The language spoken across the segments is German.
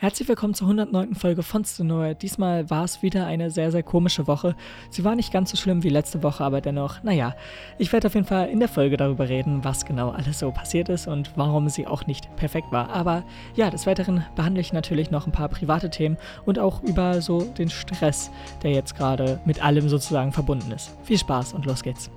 Herzlich willkommen zur 109. Folge von Stenoa. Diesmal war es wieder eine sehr, sehr komische Woche. Sie war nicht ganz so schlimm wie letzte Woche, aber dennoch, naja, ich werde auf jeden Fall in der Folge darüber reden, was genau alles so passiert ist und warum sie auch nicht perfekt war. Aber ja, des Weiteren behandle ich natürlich noch ein paar private Themen und auch über so den Stress, der jetzt gerade mit allem sozusagen verbunden ist. Viel Spaß und los geht's.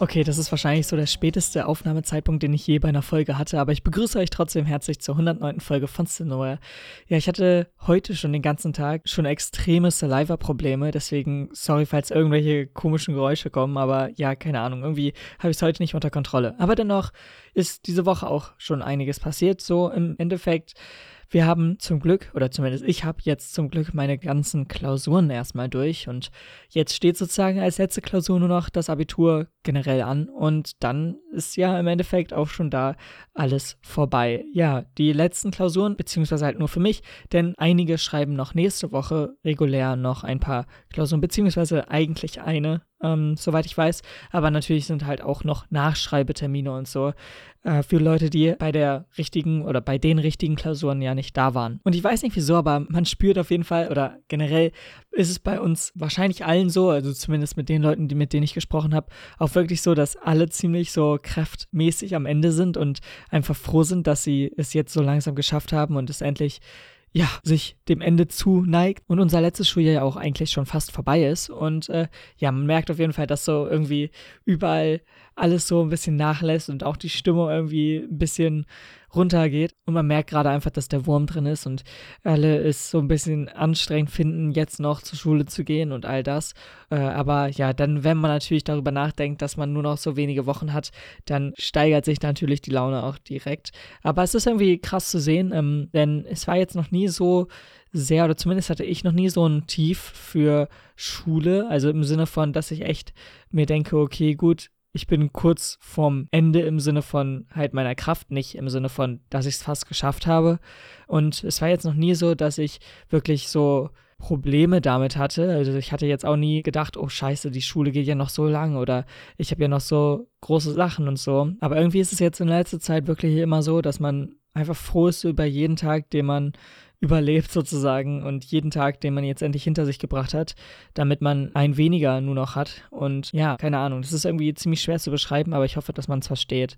Okay, das ist wahrscheinlich so der späteste Aufnahmezeitpunkt, den ich je bei einer Folge hatte, aber ich begrüße euch trotzdem herzlich zur 109. Folge von Cinnoa. Ja, ich hatte heute schon den ganzen Tag schon extreme Saliva-Probleme, deswegen sorry, falls irgendwelche komischen Geräusche kommen, aber ja, keine Ahnung, irgendwie habe ich es heute nicht unter Kontrolle. Aber dennoch ist diese Woche auch schon einiges passiert, so im Endeffekt wir haben zum Glück, oder zumindest ich habe jetzt zum Glück meine ganzen Klausuren erstmal durch und jetzt steht sozusagen als letzte Klausur nur noch das Abitur generell an und dann ist ja im Endeffekt auch schon da alles vorbei. Ja, die letzten Klausuren, beziehungsweise halt nur für mich, denn einige schreiben noch nächste Woche regulär noch ein paar Klausuren, beziehungsweise eigentlich eine, ähm, soweit ich weiß. Aber natürlich sind halt auch noch Nachschreibetermine und so äh, für Leute, die bei der richtigen oder bei den richtigen Klausuren ja nicht da waren. Und ich weiß nicht wieso, aber man spürt auf jeden Fall oder generell ist es bei uns wahrscheinlich allen so, also zumindest mit den Leuten, die, mit denen ich gesprochen habe, auch wirklich so, dass alle ziemlich so kraftmäßig am Ende sind und einfach froh sind, dass sie es jetzt so langsam geschafft haben und es endlich ja, sich dem Ende zuneigt und unser letztes Schuljahr ja auch eigentlich schon fast vorbei ist. Und äh, ja, man merkt auf jeden Fall, dass so irgendwie überall alles so ein bisschen nachlässt und auch die Stimmung irgendwie ein bisschen runtergeht. Und man merkt gerade einfach, dass der Wurm drin ist und alle es so ein bisschen anstrengend finden, jetzt noch zur Schule zu gehen und all das. Äh, aber ja, dann, wenn man natürlich darüber nachdenkt, dass man nur noch so wenige Wochen hat, dann steigert sich natürlich die Laune auch direkt. Aber es ist irgendwie krass zu sehen, ähm, denn es war jetzt noch nie so sehr, oder zumindest hatte ich noch nie so ein Tief für Schule. Also im Sinne von, dass ich echt mir denke, okay, gut, ich bin kurz vorm Ende im Sinne von halt meiner Kraft, nicht im Sinne von, dass ich es fast geschafft habe. Und es war jetzt noch nie so, dass ich wirklich so Probleme damit hatte. Also ich hatte jetzt auch nie gedacht, oh scheiße, die Schule geht ja noch so lang oder ich habe ja noch so große Sachen und so. Aber irgendwie ist es jetzt in letzter Zeit wirklich immer so, dass man einfach froh ist über jeden Tag, den man überlebt sozusagen und jeden Tag, den man jetzt endlich hinter sich gebracht hat, damit man ein weniger nur noch hat. Und ja, keine Ahnung, das ist irgendwie ziemlich schwer zu beschreiben, aber ich hoffe, dass man es versteht.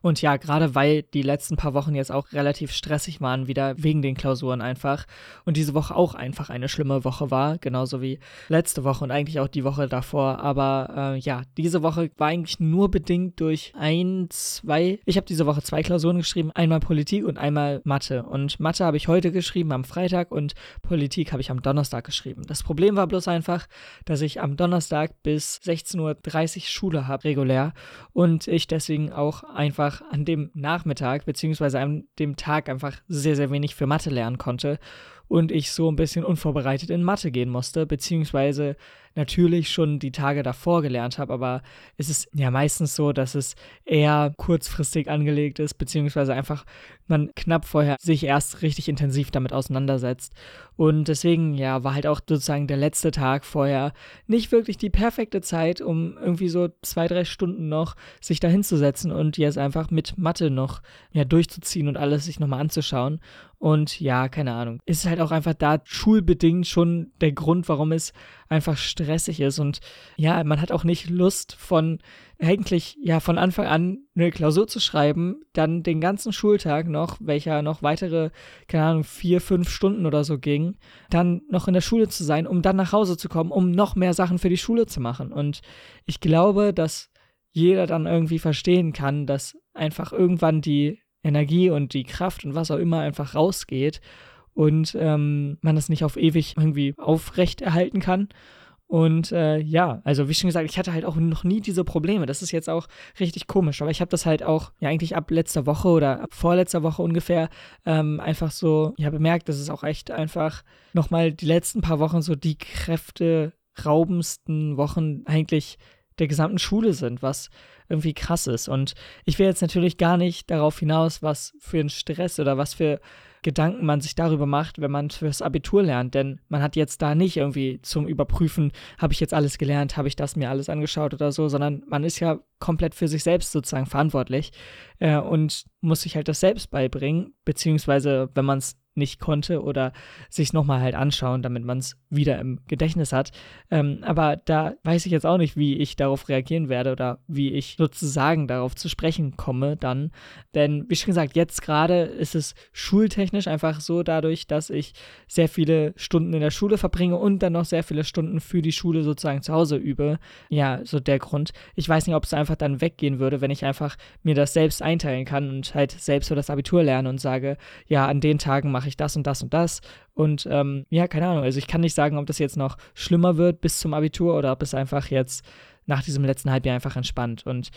Und ja, gerade weil die letzten paar Wochen jetzt auch relativ stressig waren, wieder wegen den Klausuren einfach. Und diese Woche auch einfach eine schlimme Woche war, genauso wie letzte Woche und eigentlich auch die Woche davor. Aber äh, ja, diese Woche war eigentlich nur bedingt durch ein, zwei. Ich habe diese Woche zwei Klausuren geschrieben, einmal Politik und einmal Mathe. Und Mathe habe ich heute geschrieben am Freitag und Politik habe ich am Donnerstag geschrieben. Das Problem war bloß einfach, dass ich am Donnerstag bis 16.30 Uhr Schule habe, regulär. Und ich deswegen auch einfach an dem Nachmittag beziehungsweise an dem Tag einfach sehr, sehr wenig für Mathe lernen konnte und ich so ein bisschen unvorbereitet in Mathe gehen musste, beziehungsweise natürlich schon die Tage davor gelernt habe, aber es ist ja meistens so, dass es eher kurzfristig angelegt ist, beziehungsweise einfach man knapp vorher sich erst richtig intensiv damit auseinandersetzt. Und deswegen, ja, war halt auch sozusagen der letzte Tag vorher nicht wirklich die perfekte Zeit, um irgendwie so zwei, drei Stunden noch sich da hinzusetzen und jetzt einfach mit Mathe noch ja, durchzuziehen und alles sich nochmal anzuschauen. Und ja, keine Ahnung. Ist halt auch einfach da schulbedingt schon der Grund, warum es einfach stressig ist. Und ja, man hat auch nicht Lust von eigentlich ja von Anfang an eine Klausur zu schreiben, dann den ganzen Schultag noch, welcher noch weitere, keine Ahnung, vier, fünf Stunden oder so ging, dann noch in der Schule zu sein, um dann nach Hause zu kommen, um noch mehr Sachen für die Schule zu machen. Und ich glaube, dass jeder dann irgendwie verstehen kann, dass einfach irgendwann die Energie und die Kraft und was auch immer einfach rausgeht und ähm, man das nicht auf ewig irgendwie aufrecht erhalten kann. Und äh, ja, also wie schon gesagt, ich hatte halt auch noch nie diese Probleme. Das ist jetzt auch richtig komisch. Aber ich habe das halt auch ja eigentlich ab letzter Woche oder ab vorletzter Woche ungefähr ähm, einfach so, ja bemerkt, dass es auch echt einfach nochmal die letzten paar Wochen so die kräfteraubendsten Wochen eigentlich der gesamten Schule sind, was irgendwie krass ist. Und ich will jetzt natürlich gar nicht darauf hinaus, was für ein Stress oder was für Gedanken man sich darüber macht, wenn man fürs Abitur lernt. Denn man hat jetzt da nicht irgendwie zum Überprüfen, habe ich jetzt alles gelernt, habe ich das mir alles angeschaut oder so, sondern man ist ja komplett für sich selbst sozusagen verantwortlich äh, und muss sich halt das selbst beibringen, beziehungsweise wenn man es nicht konnte oder sich nochmal halt anschauen, damit man es wieder im Gedächtnis hat. Ähm, aber da weiß ich jetzt auch nicht, wie ich darauf reagieren werde oder wie ich sozusagen darauf zu sprechen komme dann. Denn wie schon gesagt, jetzt gerade ist es schultechnisch einfach so dadurch, dass ich sehr viele Stunden in der Schule verbringe und dann noch sehr viele Stunden für die Schule sozusagen zu Hause übe. Ja, so der Grund. Ich weiß nicht, ob es einfach dann weggehen würde, wenn ich einfach mir das selbst einteilen kann und halt selbst für das Abitur lerne und sage, ja, an den Tagen mache ich das und das und das. Und ähm, ja, keine Ahnung. Also ich kann nicht sagen, ob das jetzt noch schlimmer wird bis zum Abitur oder ob es einfach jetzt nach diesem letzten Halbjahr einfach entspannt. Und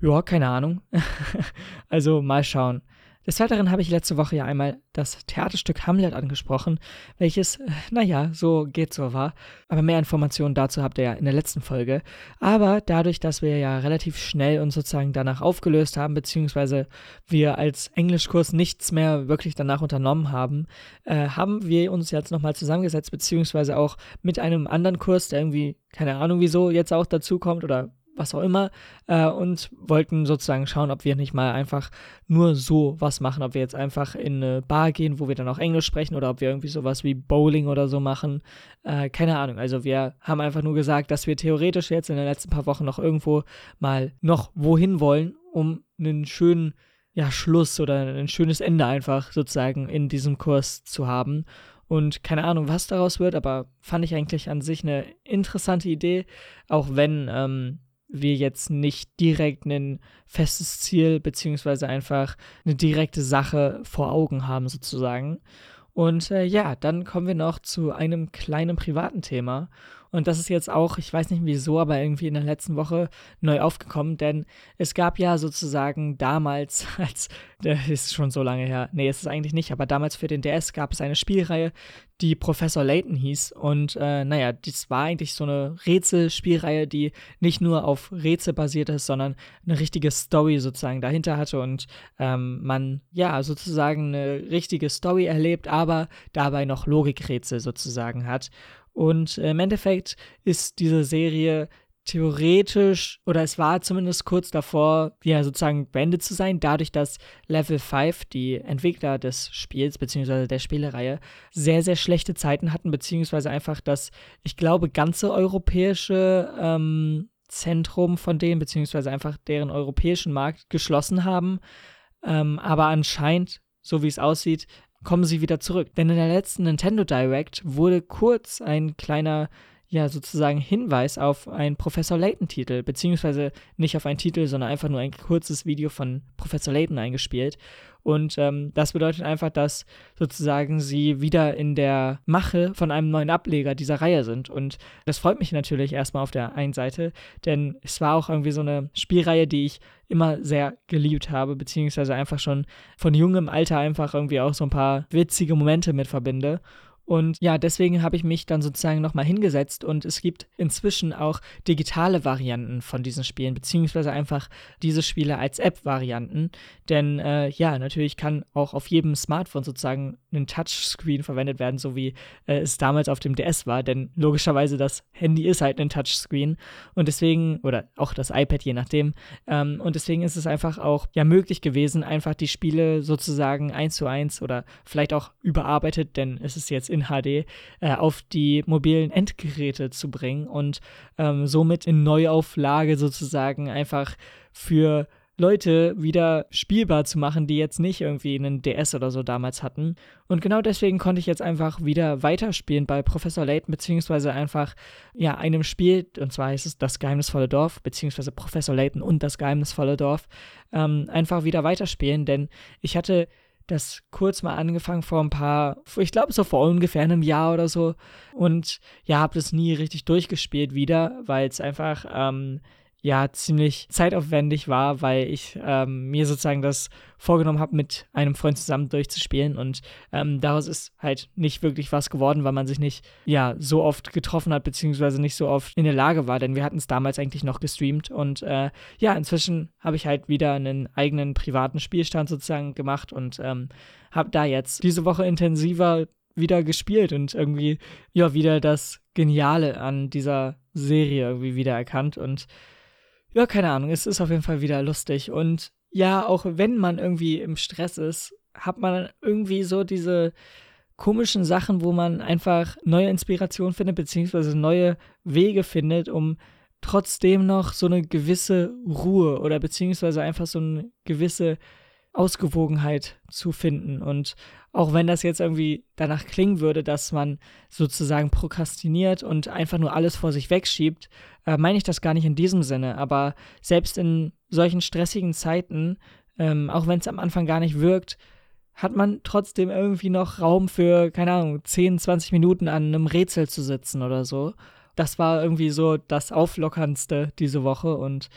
ja, keine Ahnung. also mal schauen. Des Weiteren habe ich letzte Woche ja einmal das Theaterstück Hamlet angesprochen, welches, äh, naja, so geht so war. Aber mehr Informationen dazu habt ihr ja in der letzten Folge. Aber dadurch, dass wir ja relativ schnell uns sozusagen danach aufgelöst haben, beziehungsweise wir als Englischkurs nichts mehr wirklich danach unternommen haben, äh, haben wir uns jetzt nochmal zusammengesetzt, beziehungsweise auch mit einem anderen Kurs, der irgendwie, keine Ahnung wieso, jetzt auch dazu kommt oder was auch immer, äh, und wollten sozusagen schauen, ob wir nicht mal einfach nur so was machen, ob wir jetzt einfach in eine Bar gehen, wo wir dann auch Englisch sprechen oder ob wir irgendwie sowas wie Bowling oder so machen. Äh, keine Ahnung. Also wir haben einfach nur gesagt, dass wir theoretisch jetzt in den letzten paar Wochen noch irgendwo mal noch wohin wollen, um einen schönen ja, Schluss oder ein schönes Ende einfach sozusagen in diesem Kurs zu haben. Und keine Ahnung, was daraus wird, aber fand ich eigentlich an sich eine interessante Idee, auch wenn ähm, wir jetzt nicht direkt ein festes Ziel beziehungsweise einfach eine direkte Sache vor Augen haben sozusagen. Und äh, ja, dann kommen wir noch zu einem kleinen privaten Thema. Und das ist jetzt auch, ich weiß nicht wieso, aber irgendwie in der letzten Woche neu aufgekommen, denn es gab ja sozusagen damals, als, das ist schon so lange her, nee, ist es eigentlich nicht, aber damals für den DS gab es eine Spielreihe, die Professor Layton hieß. Und äh, naja, das war eigentlich so eine Rätselspielreihe, die nicht nur auf Rätsel basiert ist, sondern eine richtige Story sozusagen dahinter hatte und ähm, man ja sozusagen eine richtige Story erlebt, aber dabei noch Logikrätsel sozusagen hat. Und äh, im Endeffekt ist diese Serie theoretisch, oder es war zumindest kurz davor, ja, sozusagen beendet zu sein, dadurch, dass Level 5, die Entwickler des Spiels, beziehungsweise der Spielereihe, sehr, sehr schlechte Zeiten hatten, beziehungsweise einfach das, ich glaube, ganze europäische ähm, Zentrum von denen, beziehungsweise einfach deren europäischen Markt geschlossen haben. Ähm, aber anscheinend, so wie es aussieht, kommen sie wieder zurück. Denn in der letzten Nintendo Direct wurde kurz ein kleiner, ja, sozusagen Hinweis auf einen Professor Layton-Titel, beziehungsweise nicht auf einen Titel, sondern einfach nur ein kurzes Video von Professor Layton eingespielt. Und ähm, das bedeutet einfach, dass sozusagen sie wieder in der Mache von einem neuen Ableger dieser Reihe sind. Und das freut mich natürlich erstmal auf der einen Seite, denn es war auch irgendwie so eine Spielreihe, die ich immer sehr geliebt habe, beziehungsweise einfach schon von jungem Alter einfach irgendwie auch so ein paar witzige Momente mit verbinde. Und ja, deswegen habe ich mich dann sozusagen nochmal hingesetzt und es gibt inzwischen auch digitale Varianten von diesen Spielen, beziehungsweise einfach diese Spiele als App-Varianten. Denn äh, ja, natürlich kann auch auf jedem Smartphone sozusagen ein Touchscreen verwendet werden, so wie äh, es damals auf dem DS war. Denn logischerweise das Handy ist halt ein Touchscreen und deswegen, oder auch das iPad, je nachdem. Ähm, und deswegen ist es einfach auch ja möglich gewesen, einfach die Spiele sozusagen eins zu eins oder vielleicht auch überarbeitet, denn es ist jetzt in HD äh, auf die mobilen Endgeräte zu bringen und ähm, somit in Neuauflage sozusagen einfach für Leute wieder spielbar zu machen, die jetzt nicht irgendwie einen DS oder so damals hatten. Und genau deswegen konnte ich jetzt einfach wieder weiterspielen bei Professor Layton, beziehungsweise einfach, ja, einem Spiel, und zwar heißt es Das geheimnisvolle Dorf, beziehungsweise Professor Layton und das geheimnisvolle Dorf, ähm, einfach wieder weiterspielen, denn ich hatte das kurz mal angefangen vor ein paar, ich glaube so vor ungefähr einem Jahr oder so. Und ja, habe das nie richtig durchgespielt wieder, weil es einfach ähm, ja ziemlich zeitaufwendig war, weil ich ähm, mir sozusagen das vorgenommen habe, mit einem Freund zusammen durchzuspielen. Und ähm, daraus ist halt nicht wirklich was geworden, weil man sich nicht ja so oft getroffen hat beziehungsweise nicht so oft in der Lage war, denn wir hatten es damals eigentlich noch gestreamt. Und äh, ja inzwischen habe ich halt wieder einen eigenen privaten Spielstand sozusagen gemacht und ähm, habe da jetzt diese Woche intensiver wieder gespielt und irgendwie ja wieder das Geniale an dieser Serie irgendwie wieder erkannt und ja, keine Ahnung, es ist auf jeden Fall wieder lustig. Und ja, auch wenn man irgendwie im Stress ist, hat man irgendwie so diese komischen Sachen, wo man einfach neue Inspiration findet, beziehungsweise neue Wege findet, um trotzdem noch so eine gewisse Ruhe oder beziehungsweise einfach so eine gewisse Ausgewogenheit zu finden. Und auch wenn das jetzt irgendwie danach klingen würde, dass man sozusagen prokrastiniert und einfach nur alles vor sich wegschiebt, äh, meine ich das gar nicht in diesem Sinne. Aber selbst in solchen stressigen Zeiten, ähm, auch wenn es am Anfang gar nicht wirkt, hat man trotzdem irgendwie noch Raum für, keine Ahnung, 10, 20 Minuten an einem Rätsel zu sitzen oder so. Das war irgendwie so das Auflockerndste diese Woche und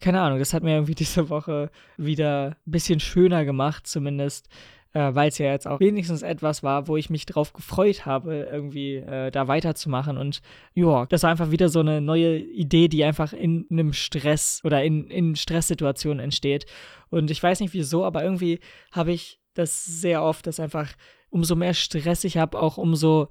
keine Ahnung, das hat mir irgendwie diese Woche wieder ein bisschen schöner gemacht, zumindest, äh, weil es ja jetzt auch wenigstens etwas war, wo ich mich drauf gefreut habe, irgendwie äh, da weiterzumachen. Und ja, das war einfach wieder so eine neue Idee, die einfach in einem Stress oder in, in Stresssituationen entsteht. Und ich weiß nicht wieso, aber irgendwie habe ich das sehr oft, dass einfach umso mehr Stress ich habe, auch umso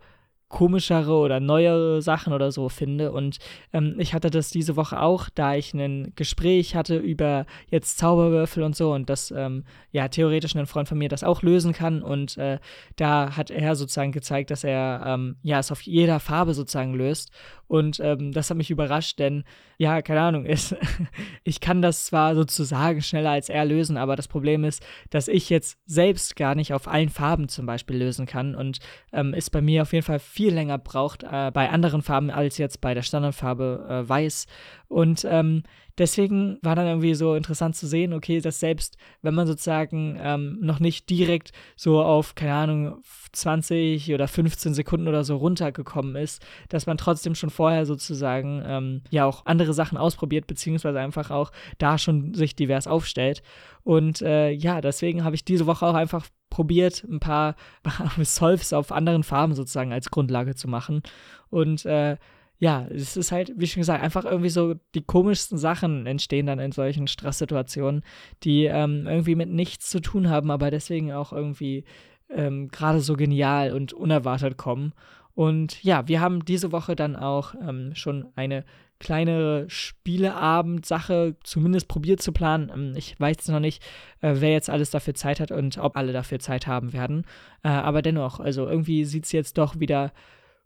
komischere oder neuere Sachen oder so finde. Und ähm, ich hatte das diese Woche auch, da ich ein Gespräch hatte über jetzt Zauberwürfel und so und dass ähm, ja theoretisch ein Freund von mir das auch lösen kann. Und äh, da hat er sozusagen gezeigt, dass er ähm, ja es auf jeder Farbe sozusagen löst. Und ähm, das hat mich überrascht, denn ja, keine Ahnung, ist, ich kann das zwar sozusagen schneller als er lösen, aber das Problem ist, dass ich jetzt selbst gar nicht auf allen Farben zum Beispiel lösen kann und ähm, ist bei mir auf jeden Fall viel länger braucht äh, bei anderen Farben als jetzt bei der Standardfarbe äh, weiß. Und ähm, deswegen war dann irgendwie so interessant zu sehen, okay, dass selbst wenn man sozusagen ähm, noch nicht direkt so auf, keine Ahnung, 20 oder 15 Sekunden oder so runtergekommen ist, dass man trotzdem schon vorher sozusagen ähm, ja auch andere Sachen ausprobiert, beziehungsweise einfach auch da schon sich divers aufstellt. Und äh, ja, deswegen habe ich diese Woche auch einfach probiert, ein paar Solves auf anderen Farben sozusagen als Grundlage zu machen. Und äh, ja, es ist halt, wie schon gesagt, einfach irgendwie so die komischsten Sachen entstehen dann in solchen Stresssituationen, die ähm, irgendwie mit nichts zu tun haben, aber deswegen auch irgendwie ähm, gerade so genial und unerwartet kommen. Und ja, wir haben diese Woche dann auch ähm, schon eine kleinere Spieleabend-Sache zumindest probiert zu planen. Ähm, ich weiß noch nicht, äh, wer jetzt alles dafür Zeit hat und ob alle dafür Zeit haben werden. Äh, aber dennoch, also irgendwie sieht es jetzt doch wieder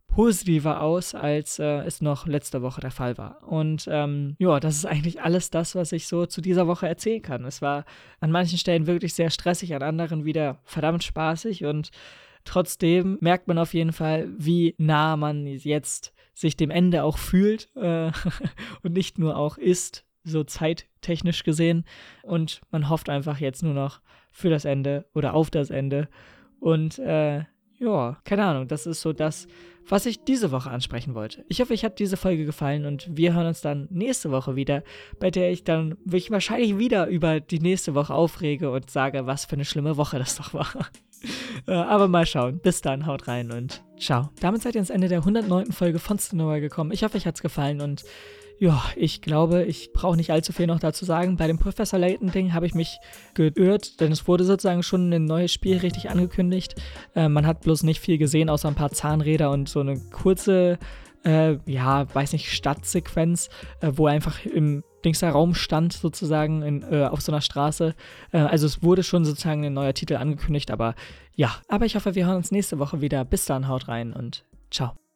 positiver aus, als äh, es noch letzte Woche der Fall war. Und ähm, ja, das ist eigentlich alles das, was ich so zu dieser Woche erzählen kann. Es war an manchen Stellen wirklich sehr stressig, an anderen wieder verdammt spaßig und trotzdem merkt man auf jeden Fall, wie nah man jetzt sich dem Ende auch fühlt äh, und nicht nur auch ist, so zeittechnisch gesehen. Und man hofft einfach jetzt nur noch für das Ende oder auf das Ende. Und äh, ja, keine Ahnung, das ist so das, was ich diese Woche ansprechen wollte. Ich hoffe, euch hat diese Folge gefallen und wir hören uns dann nächste Woche wieder, bei der ich dann mich wahrscheinlich wieder über die nächste Woche aufrege und sage, was für eine schlimme Woche das doch war. Äh, aber mal schauen. Bis dann, haut rein und ciao. Damit seid ihr ans Ende der 109. Folge von Stenoa gekommen. Ich hoffe, euch hat's gefallen und ja, ich glaube, ich brauche nicht allzu viel noch dazu sagen. Bei dem Professor Layton-Ding habe ich mich geirrt, denn es wurde sozusagen schon ein neues Spiel richtig angekündigt. Äh, man hat bloß nicht viel gesehen, außer ein paar Zahnräder und so eine kurze, äh, ja, weiß nicht, Stadtsequenz, äh, wo er einfach im Dingster Raum stand, sozusagen in, äh, auf so einer Straße. Äh, also es wurde schon sozusagen ein neuer Titel angekündigt, aber ja. Aber ich hoffe, wir hören uns nächste Woche wieder. Bis dann, haut rein und ciao.